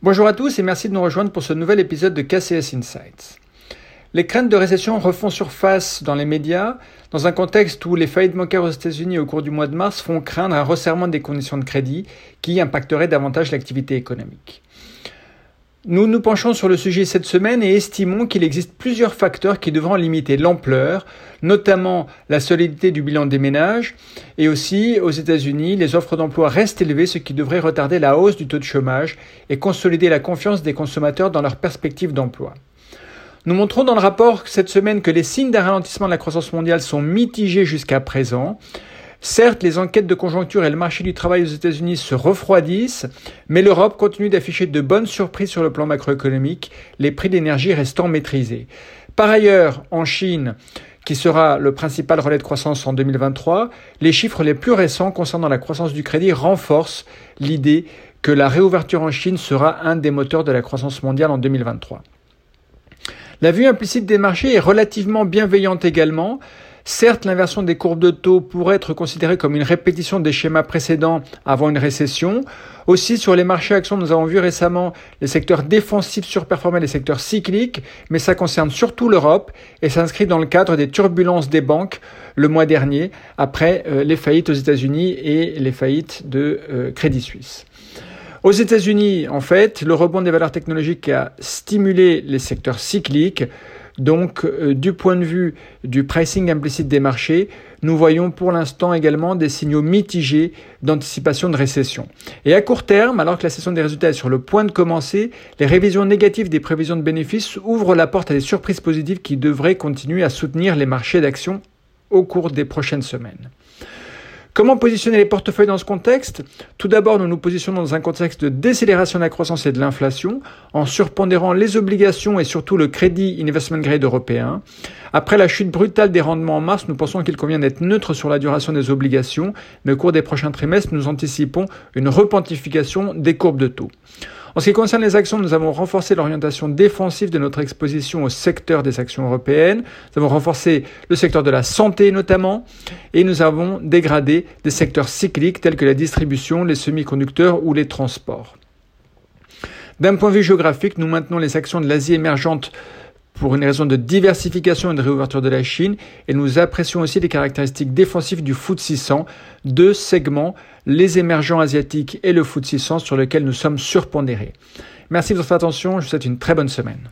Bonjour à tous et merci de nous rejoindre pour ce nouvel épisode de KCS Insights. Les craintes de récession refont surface dans les médias dans un contexte où les faillites bancaires aux États-Unis au cours du mois de mars font craindre un resserrement des conditions de crédit qui impacterait davantage l'activité économique. Nous nous penchons sur le sujet cette semaine et estimons qu'il existe plusieurs facteurs qui devront limiter l'ampleur, notamment la solidité du bilan des ménages, et aussi aux États-Unis, les offres d'emploi restent élevées, ce qui devrait retarder la hausse du taux de chômage et consolider la confiance des consommateurs dans leurs perspectives d'emploi. Nous montrons dans le rapport cette semaine que les signes d'un ralentissement de la croissance mondiale sont mitigés jusqu'à présent. Certes, les enquêtes de conjoncture et le marché du travail aux États-Unis se refroidissent, mais l'Europe continue d'afficher de bonnes surprises sur le plan macroéconomique, les prix d'énergie restant maîtrisés. Par ailleurs, en Chine, qui sera le principal relais de croissance en 2023, les chiffres les plus récents concernant la croissance du crédit renforcent l'idée que la réouverture en Chine sera un des moteurs de la croissance mondiale en 2023. La vue implicite des marchés est relativement bienveillante également. Certes, l'inversion des courbes de taux pourrait être considérée comme une répétition des schémas précédents avant une récession. Aussi, sur les marchés actions, nous avons vu récemment les secteurs défensifs surperformer les secteurs cycliques, mais ça concerne surtout l'Europe et s'inscrit dans le cadre des turbulences des banques le mois dernier, après euh, les faillites aux États-Unis et les faillites de euh, Crédit Suisse. Aux États-Unis, en fait, le rebond des valeurs technologiques a stimulé les secteurs cycliques. Donc, euh, du point de vue du pricing implicite des marchés, nous voyons pour l'instant également des signaux mitigés d'anticipation de récession. Et à court terme, alors que la session des résultats est sur le point de commencer, les révisions négatives des prévisions de bénéfices ouvrent la porte à des surprises positives qui devraient continuer à soutenir les marchés d'actions au cours des prochaines semaines. Comment positionner les portefeuilles dans ce contexte? Tout d'abord, nous nous positionnons dans un contexte de décélération de la croissance et de l'inflation, en surpondérant les obligations et surtout le crédit investment grade européen. Après la chute brutale des rendements en mars, nous pensons qu'il convient d'être neutre sur la duration des obligations, mais au cours des prochains trimestres, nous anticipons une repentification des courbes de taux. En ce qui concerne les actions, nous avons renforcé l'orientation défensive de notre exposition au secteur des actions européennes. Nous avons renforcé le secteur de la santé notamment, et nous avons dégradé des secteurs cycliques tels que la distribution, les semi-conducteurs ou les transports. D'un point de vue géographique, nous maintenons les actions de l'Asie émergente pour une raison de diversification et de réouverture de la Chine, et nous apprécions aussi les caractéristiques défensives du foot 600, deux segments, les émergents asiatiques et le foot 600 sur lesquels nous sommes surpondérés. Merci de votre attention, je vous souhaite une très bonne semaine.